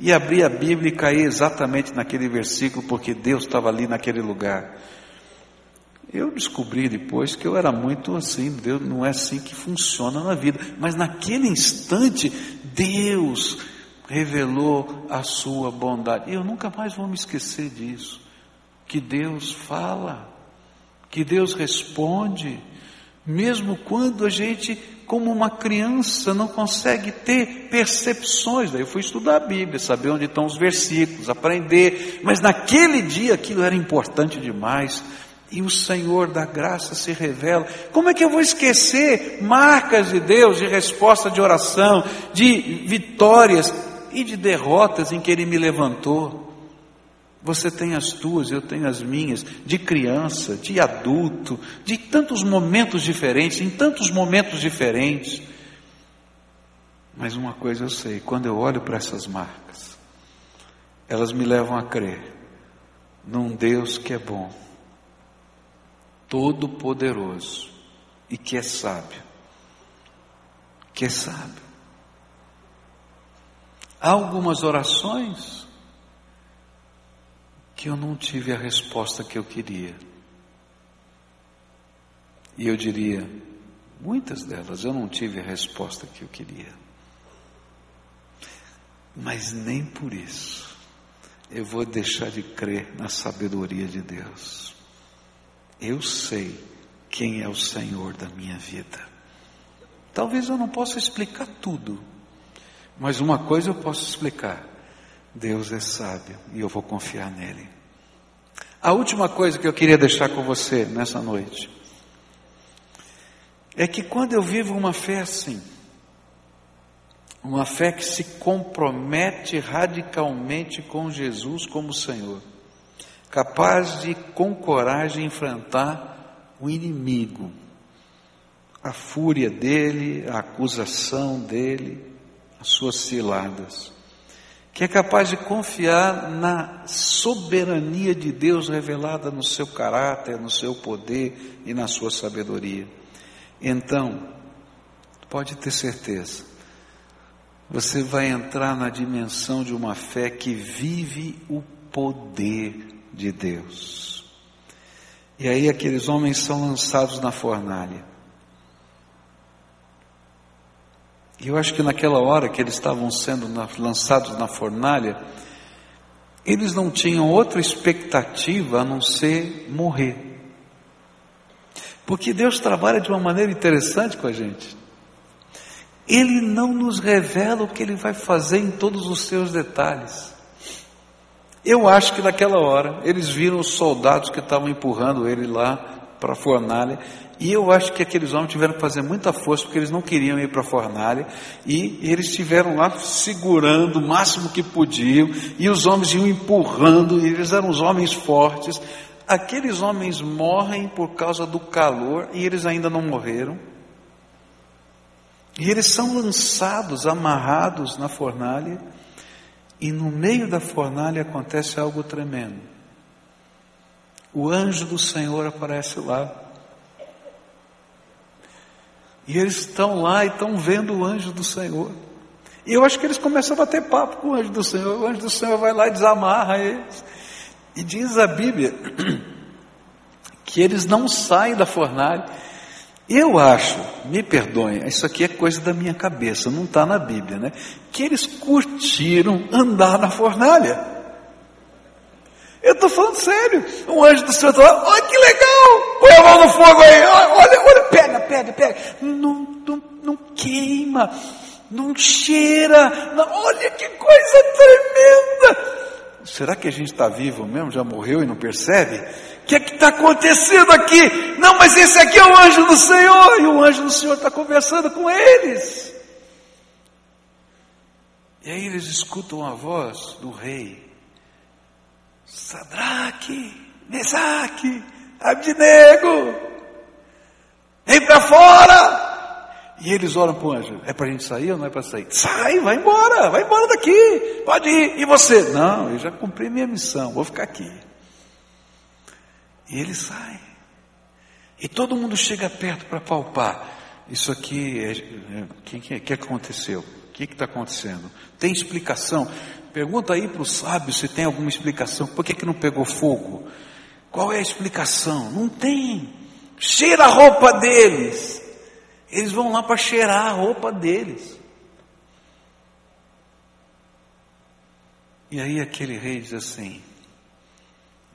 Speaker 1: E abri a Bíblia e caí exatamente naquele versículo, porque Deus estava ali naquele lugar. Eu descobri depois que eu era muito assim, Deus não é assim que funciona na vida. Mas naquele instante, Deus revelou a sua bondade. E eu nunca mais vou me esquecer disso. Que Deus fala, que Deus responde, mesmo quando a gente, como uma criança, não consegue ter percepções. Daí eu fui estudar a Bíblia, saber onde estão os versículos, aprender, mas naquele dia aquilo era importante demais. E o Senhor da graça se revela. Como é que eu vou esquecer marcas de Deus, de resposta de oração, de vitórias e de derrotas em que Ele me levantou? Você tem as tuas, eu tenho as minhas, de criança, de adulto, de tantos momentos diferentes, em tantos momentos diferentes. Mas uma coisa eu sei, quando eu olho para essas marcas, elas me levam a crer num Deus que é bom, todo-poderoso e que é sábio. Que é sábio. Há algumas orações que eu não tive a resposta que eu queria. E eu diria, muitas delas eu não tive a resposta que eu queria. Mas nem por isso eu vou deixar de crer na sabedoria de Deus. Eu sei quem é o Senhor da minha vida. Talvez eu não possa explicar tudo, mas uma coisa eu posso explicar: Deus é sábio e eu vou confiar nele. A última coisa que eu queria deixar com você nessa noite é que quando eu vivo uma fé assim, uma fé que se compromete radicalmente com Jesus como Senhor, capaz de com coragem enfrentar o inimigo, a fúria dele, a acusação dele, as suas ciladas que é capaz de confiar na soberania de Deus revelada no seu caráter, no seu poder e na sua sabedoria. Então, pode ter certeza, você vai entrar na dimensão de uma fé que vive o poder de Deus. E aí aqueles homens são lançados na fornalha. E eu acho que naquela hora que eles estavam sendo lançados na fornalha, eles não tinham outra expectativa a não ser morrer. Porque Deus trabalha de uma maneira interessante com a gente. Ele não nos revela o que ele vai fazer em todos os seus detalhes. Eu acho que naquela hora eles viram os soldados que estavam empurrando ele lá para a fornalha e eu acho que aqueles homens tiveram que fazer muita força, porque eles não queriam ir para a fornalha, e eles estiveram lá segurando o máximo que podiam, e os homens iam empurrando, e eles eram os homens fortes. Aqueles homens morrem por causa do calor, e eles ainda não morreram. E eles são lançados, amarrados na fornalha, e no meio da fornalha acontece algo tremendo. O anjo do Senhor aparece lá e eles estão lá e estão vendo o anjo do Senhor. E eu acho que eles começam a bater papo com o anjo do Senhor. O anjo do Senhor vai lá e desamarra eles. E diz a Bíblia que eles não saem da fornalha. Eu acho, me perdoem, isso aqui é coisa da minha cabeça, não está na Bíblia, né? Que eles curtiram andar na fornalha. Eu estou falando sério. Um anjo do Senhor está lá, olha que legal! Põe a mão no fogo aí, olha, olha, pega, pega, pega. Não, não, não queima, não cheira. Não, olha que coisa tremenda! Será que a gente está vivo mesmo? Já morreu e não percebe? O que é que está acontecendo aqui? Não, mas esse aqui é o anjo do Senhor, e o anjo do Senhor está conversando com eles. E aí eles escutam a voz do rei. Sadraque, Mesaque, Abdinego, vem para fora. E eles oram para o anjo: é para a gente sair ou não é para sair? Sai, vai embora, vai embora daqui, pode ir. E você? Não, eu já cumpri minha missão, vou ficar aqui. E ele sai. E todo mundo chega perto para palpar. Isso aqui, é, é, o que, que, que aconteceu? O que está acontecendo? Tem explicação? Pergunta aí para os sábios se tem alguma explicação. Por que, que não pegou fogo? Qual é a explicação? Não tem. Cheira a roupa deles. Eles vão lá para cheirar a roupa deles. E aí aquele rei diz assim: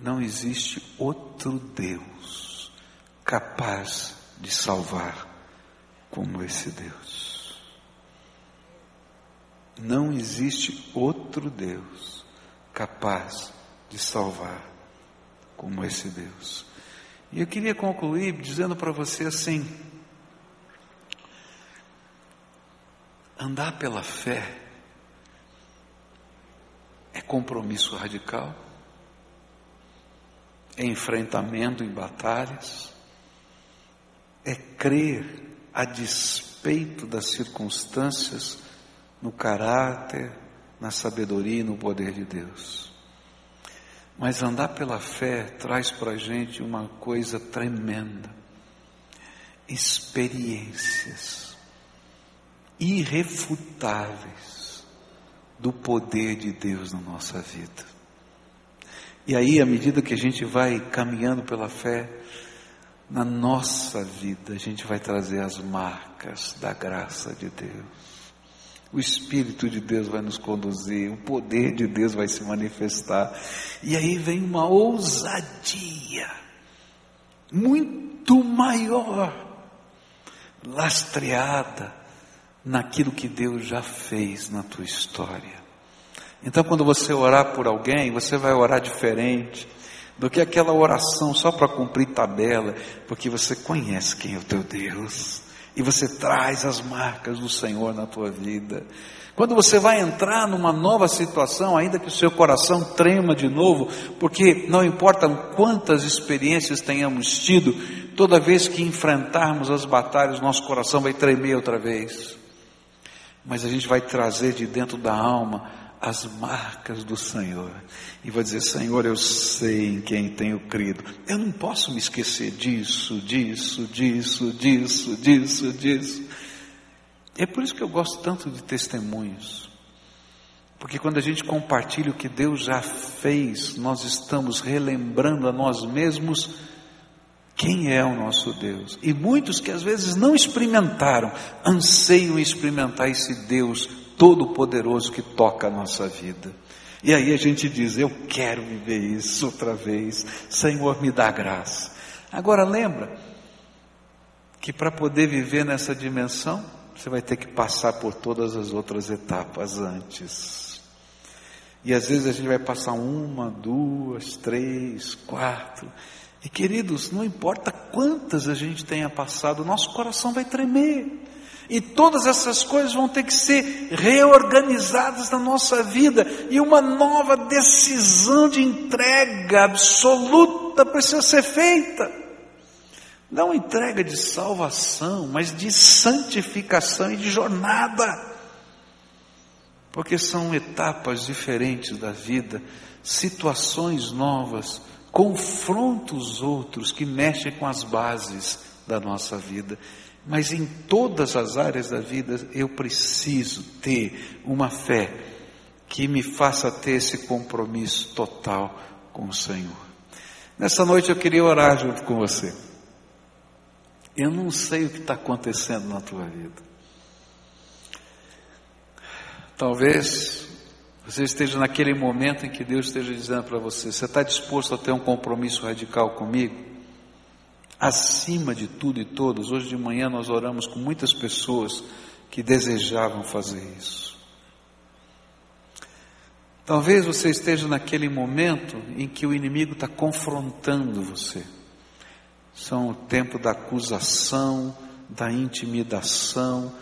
Speaker 1: não existe outro Deus capaz de salvar como esse Deus. Não existe outro Deus capaz de salvar como esse Deus. E eu queria concluir dizendo para você assim: andar pela fé é compromisso radical, é enfrentamento em batalhas, é crer a despeito das circunstâncias no caráter, na sabedoria e no poder de Deus. Mas andar pela fé traz para a gente uma coisa tremenda: experiências irrefutáveis do poder de Deus na nossa vida. E aí, à medida que a gente vai caminhando pela fé, na nossa vida, a gente vai trazer as marcas da graça de Deus. O Espírito de Deus vai nos conduzir, o poder de Deus vai se manifestar. E aí vem uma ousadia muito maior, lastreada naquilo que Deus já fez na tua história. Então, quando você orar por alguém, você vai orar diferente do que aquela oração só para cumprir tabela, porque você conhece quem é o teu Deus e você traz as marcas do Senhor na tua vida. Quando você vai entrar numa nova situação, ainda que o seu coração trema de novo, porque não importa quantas experiências tenhamos tido, toda vez que enfrentarmos as batalhas, nosso coração vai tremer outra vez mas a gente vai trazer de dentro da alma as marcas do Senhor. E vai dizer: Senhor, eu sei em quem tenho crido. Eu não posso me esquecer disso, disso, disso, disso, disso, disso. É por isso que eu gosto tanto de testemunhos. Porque quando a gente compartilha o que Deus já fez, nós estamos relembrando a nós mesmos quem é o nosso Deus? E muitos que às vezes não experimentaram, anseiam experimentar esse Deus todo-poderoso que toca a nossa vida. E aí a gente diz: Eu quero viver isso outra vez, Senhor, me dá graça. Agora lembra que para poder viver nessa dimensão, você vai ter que passar por todas as outras etapas antes. E às vezes a gente vai passar uma, duas, três, quatro. E queridos, não importa quantas a gente tenha passado, nosso coração vai tremer. E todas essas coisas vão ter que ser reorganizadas na nossa vida. E uma nova decisão de entrega absoluta precisa ser feita. Não entrega de salvação, mas de santificação e de jornada. Porque são etapas diferentes da vida, situações novas confronta os outros que mexem com as bases da nossa vida. Mas em todas as áreas da vida eu preciso ter uma fé que me faça ter esse compromisso total com o Senhor. Nessa noite eu queria orar junto com você. Eu não sei o que está acontecendo na tua vida. Talvez você esteja naquele momento em que Deus esteja dizendo para você: você está disposto a ter um compromisso radical comigo? Acima de tudo e todos, hoje de manhã nós oramos com muitas pessoas que desejavam fazer isso. Talvez você esteja naquele momento em que o inimigo está confrontando você. São o tempo da acusação, da intimidação,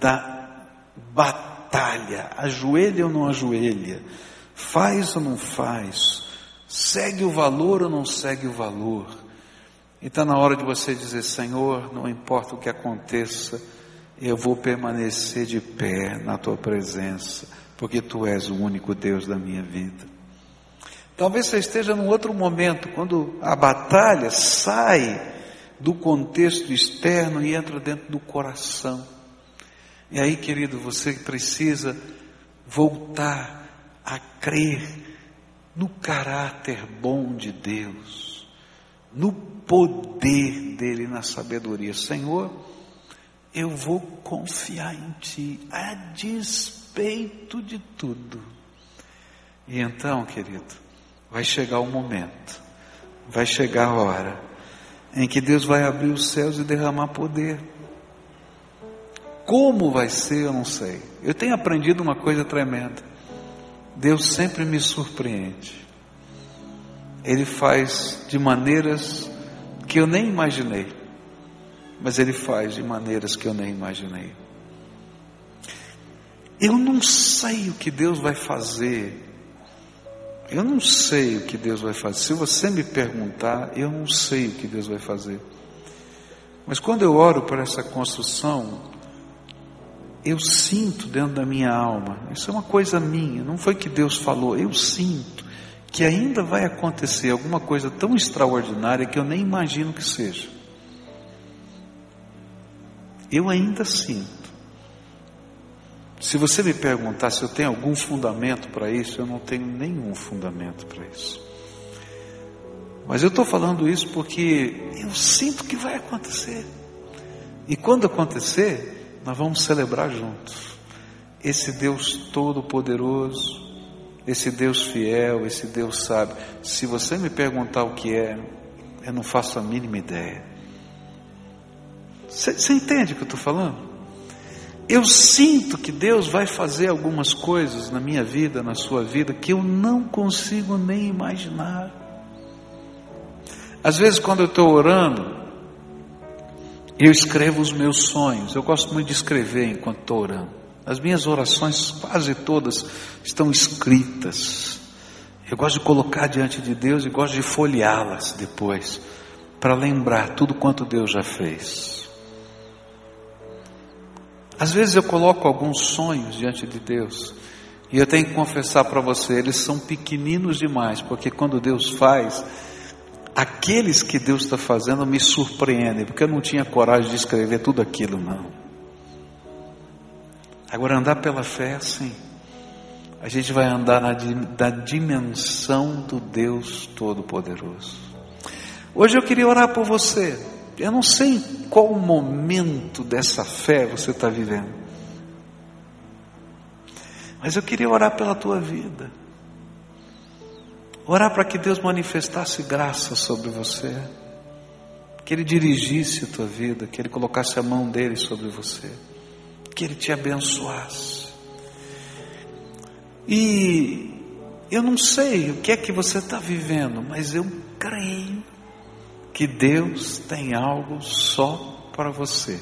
Speaker 1: da batalha ajoelha ou não ajoelha, faz ou não faz, segue o valor ou não segue o valor. E está na hora de você dizer: Senhor, não importa o que aconteça, eu vou permanecer de pé na tua presença, porque tu és o único Deus da minha vida. Talvez você esteja num outro momento, quando a batalha sai do contexto externo e entra dentro do coração. E aí, querido, você precisa voltar a crer no caráter bom de Deus, no poder dele, na sabedoria. Senhor, eu vou confiar em Ti, a despeito de tudo. E então, querido, vai chegar o momento, vai chegar a hora em que Deus vai abrir os céus e derramar poder. Como vai ser, eu não sei. Eu tenho aprendido uma coisa tremenda. Deus sempre me surpreende. Ele faz de maneiras que eu nem imaginei, mas Ele faz de maneiras que eu nem imaginei. Eu não sei o que Deus vai fazer. Eu não sei o que Deus vai fazer. Se você me perguntar, eu não sei o que Deus vai fazer. Mas quando eu oro por essa construção, eu sinto dentro da minha alma, isso é uma coisa minha, não foi que Deus falou, eu sinto que ainda vai acontecer alguma coisa tão extraordinária que eu nem imagino que seja. Eu ainda sinto. Se você me perguntar se eu tenho algum fundamento para isso, eu não tenho nenhum fundamento para isso. Mas eu estou falando isso porque eu sinto que vai acontecer. E quando acontecer, nós vamos celebrar juntos. Esse Deus Todo-Poderoso, esse Deus fiel, esse Deus sábio. Se você me perguntar o que é, eu não faço a mínima ideia. Você entende o que eu estou falando? Eu sinto que Deus vai fazer algumas coisas na minha vida, na sua vida, que eu não consigo nem imaginar. Às vezes, quando eu estou orando, eu escrevo os meus sonhos. Eu gosto muito de escrever enquanto estou orando. As minhas orações, quase todas, estão escritas. Eu gosto de colocar diante de Deus e gosto de folheá-las depois, para lembrar tudo quanto Deus já fez. Às vezes eu coloco alguns sonhos diante de Deus e eu tenho que confessar para você, eles são pequeninos demais, porque quando Deus faz, aqueles que Deus está fazendo me surpreendem, porque eu não tinha coragem de escrever tudo aquilo, não. Agora, andar pela fé assim. A gente vai andar na, na dimensão do Deus Todo-Poderoso. Hoje eu queria orar por você. Eu não sei qual momento dessa fé você está vivendo, mas eu queria orar pela tua vida, orar para que Deus manifestasse graça sobre você, que Ele dirigisse a tua vida, que Ele colocasse a mão dele sobre você, que Ele te abençoasse. E eu não sei o que é que você está vivendo, mas eu creio que Deus tem algo só para você.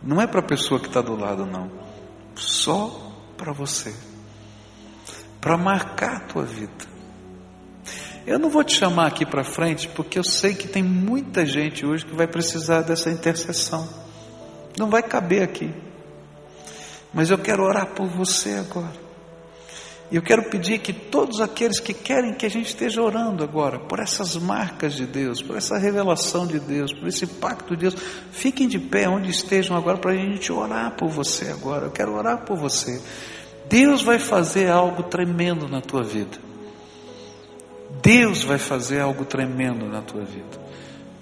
Speaker 1: Não é para a pessoa que está do lado, não. Só para você. Para marcar a tua vida. Eu não vou te chamar aqui para frente porque eu sei que tem muita gente hoje que vai precisar dessa intercessão. Não vai caber aqui. Mas eu quero orar por você agora. E eu quero pedir que todos aqueles que querem que a gente esteja orando agora, por essas marcas de Deus, por essa revelação de Deus, por esse pacto de Deus, fiquem de pé onde estejam agora para a gente orar por você agora. Eu quero orar por você. Deus vai fazer algo tremendo na tua vida. Deus vai fazer algo tremendo na tua vida.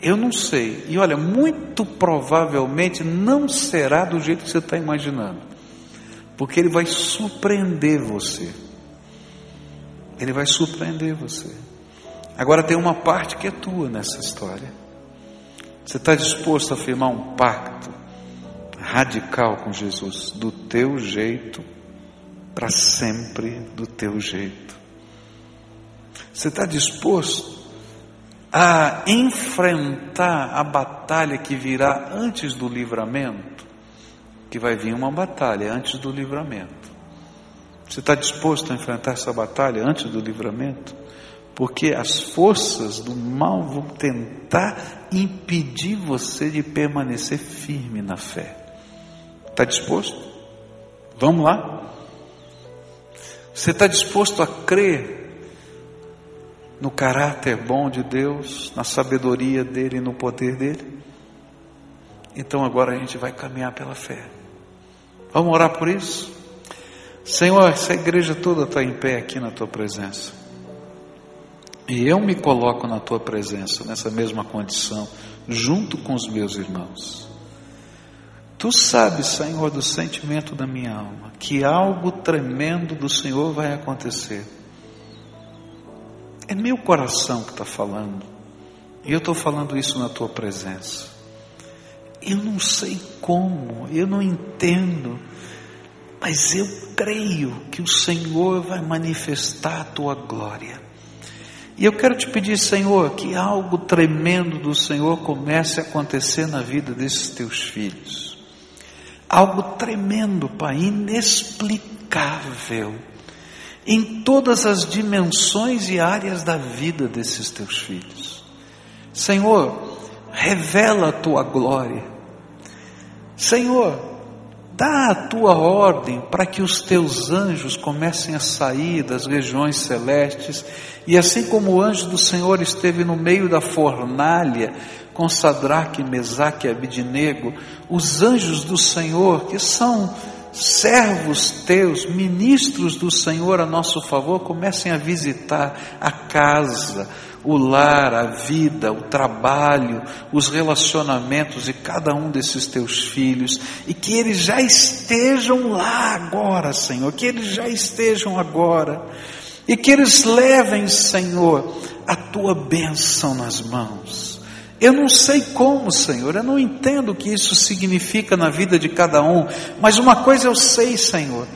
Speaker 1: Eu não sei. E olha, muito provavelmente não será do jeito que você está imaginando. Porque Ele vai surpreender você. Ele vai surpreender você. Agora tem uma parte que é tua nessa história. Você está disposto a firmar um pacto radical com Jesus, do teu jeito, para sempre do teu jeito. Você está disposto a enfrentar a batalha que virá antes do livramento? Que vai vir uma batalha antes do livramento. Você está disposto a enfrentar essa batalha antes do livramento? Porque as forças do mal vão tentar impedir você de permanecer firme na fé. Está disposto? Vamos lá? Você está disposto a crer no caráter bom de Deus, na sabedoria dEle e no poder dEle? Então agora a gente vai caminhar pela fé. Vamos orar por isso? Senhor, essa igreja toda está em pé aqui na tua presença. E eu me coloco na tua presença, nessa mesma condição, junto com os meus irmãos. Tu sabes, Senhor, do sentimento da minha alma, que algo tremendo do Senhor vai acontecer. É meu coração que está falando. E eu estou falando isso na tua presença. Eu não sei como, eu não entendo, mas eu creio que o Senhor vai manifestar a tua glória. E eu quero te pedir, Senhor, que algo tremendo do Senhor comece a acontecer na vida desses teus filhos. Algo tremendo, Pai, inexplicável, em todas as dimensões e áreas da vida desses teus filhos. Senhor, revela a tua glória. Senhor, dá a tua ordem para que os teus anjos comecem a sair das regiões celestes, e assim como o anjo do Senhor esteve no meio da fornalha com Sadraque, Mesaque e Abidinego, os anjos do Senhor, que são servos teus, ministros do Senhor a nosso favor, comecem a visitar a casa, o lar, a vida, o trabalho, os relacionamentos de cada um desses teus filhos, e que eles já estejam lá agora, Senhor, que eles já estejam agora, e que eles levem, Senhor, a tua bênção nas mãos. Eu não sei como, Senhor, eu não entendo o que isso significa na vida de cada um, mas uma coisa eu sei, Senhor.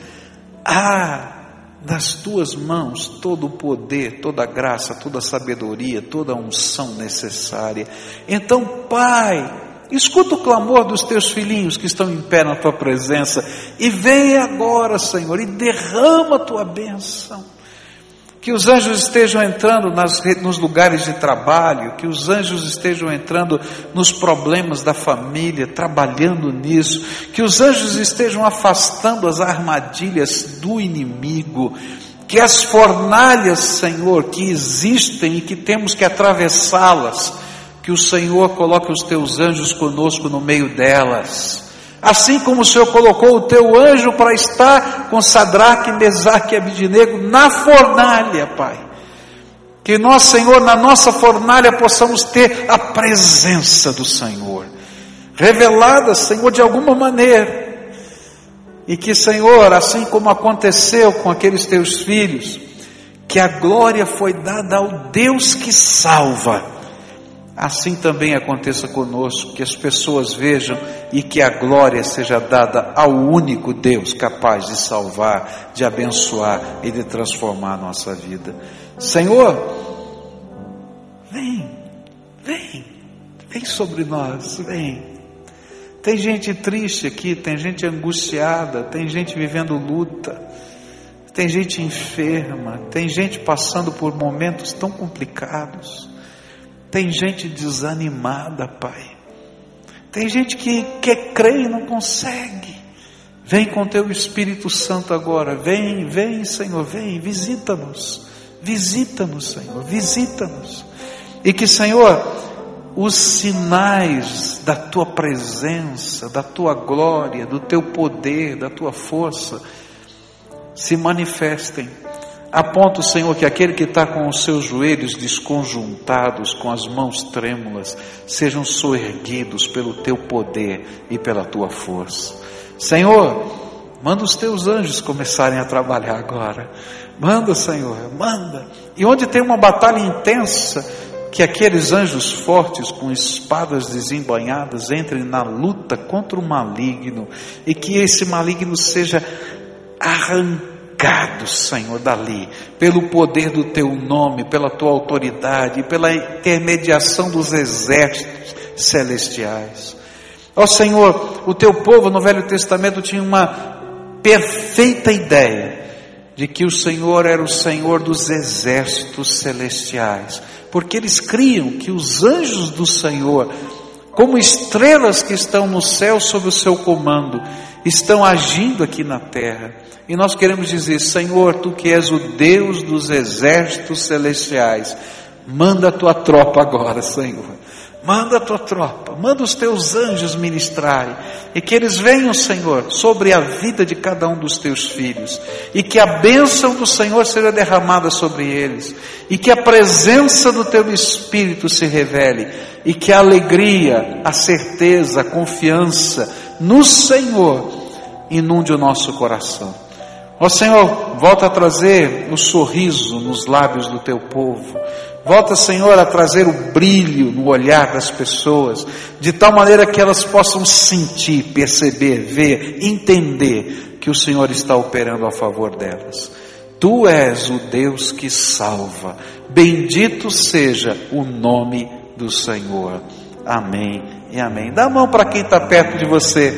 Speaker 1: Ah, das tuas mãos todo o poder, toda a graça, toda a sabedoria, toda a unção necessária. Então, Pai, escuta o clamor dos teus filhinhos que estão em pé na tua presença e vem agora, Senhor, e derrama a tua bênção. Que os anjos estejam entrando nas, nos lugares de trabalho, que os anjos estejam entrando nos problemas da família, trabalhando nisso, que os anjos estejam afastando as armadilhas do inimigo, que as fornalhas, Senhor, que existem e que temos que atravessá-las, que o Senhor coloque os teus anjos conosco no meio delas Assim como o Senhor colocou o teu anjo para estar com Sadraque, Mesaque e Abidinego na fornalha, Pai. Que nós, Senhor, na nossa fornalha possamos ter a presença do Senhor, revelada, Senhor, de alguma maneira. E que, Senhor, assim como aconteceu com aqueles teus filhos, que a glória foi dada ao Deus que salva assim também aconteça conosco, que as pessoas vejam e que a glória seja dada ao único Deus capaz de salvar, de abençoar e de transformar a nossa vida. Senhor, vem, vem, vem sobre nós, vem. Tem gente triste aqui, tem gente angustiada, tem gente vivendo luta, tem gente enferma, tem gente passando por momentos tão complicados. Tem gente desanimada, Pai. Tem gente que quer crer e não consegue. Vem com teu Espírito Santo agora. Vem, vem, Senhor, vem, visita-nos. Visita-nos, Senhor, visita-nos. E que, Senhor, os sinais da tua presença, da tua glória, do teu poder, da tua força se manifestem a ponto, Senhor, que aquele que está com os seus joelhos desconjuntados, com as mãos trêmulas, sejam soerguidos pelo teu poder e pela tua força. Senhor, manda os teus anjos começarem a trabalhar agora. Manda, Senhor, manda. E onde tem uma batalha intensa, que aqueles anjos fortes com espadas desembanhadas entrem na luta contra o maligno e que esse maligno seja arrancado arrancado, Senhor, dali, pelo poder do teu nome, pela tua autoridade, pela intermediação dos exércitos celestiais. Ó Senhor, o teu povo no Velho Testamento tinha uma perfeita ideia de que o Senhor era o Senhor dos exércitos celestiais, porque eles criam que os anjos do Senhor, como estrelas que estão no céu sob o seu comando, estão agindo aqui na terra. E nós queremos dizer: Senhor, tu que és o Deus dos exércitos celestiais, manda a tua tropa agora, Senhor. Manda a tua tropa, manda os teus anjos ministrarem, e que eles venham, Senhor, sobre a vida de cada um dos teus filhos, e que a bênção do Senhor seja derramada sobre eles, e que a presença do teu Espírito se revele, e que a alegria, a certeza, a confiança no Senhor inunde o nosso coração. Ó Senhor, volta a trazer o sorriso nos lábios do teu povo. Volta, Senhor, a trazer o brilho no olhar das pessoas, de tal maneira que elas possam sentir, perceber, ver, entender que o Senhor está operando a favor delas. Tu és o Deus que salva. Bendito seja o nome do Senhor. Amém e amém. Dá a mão para quem está perto de você.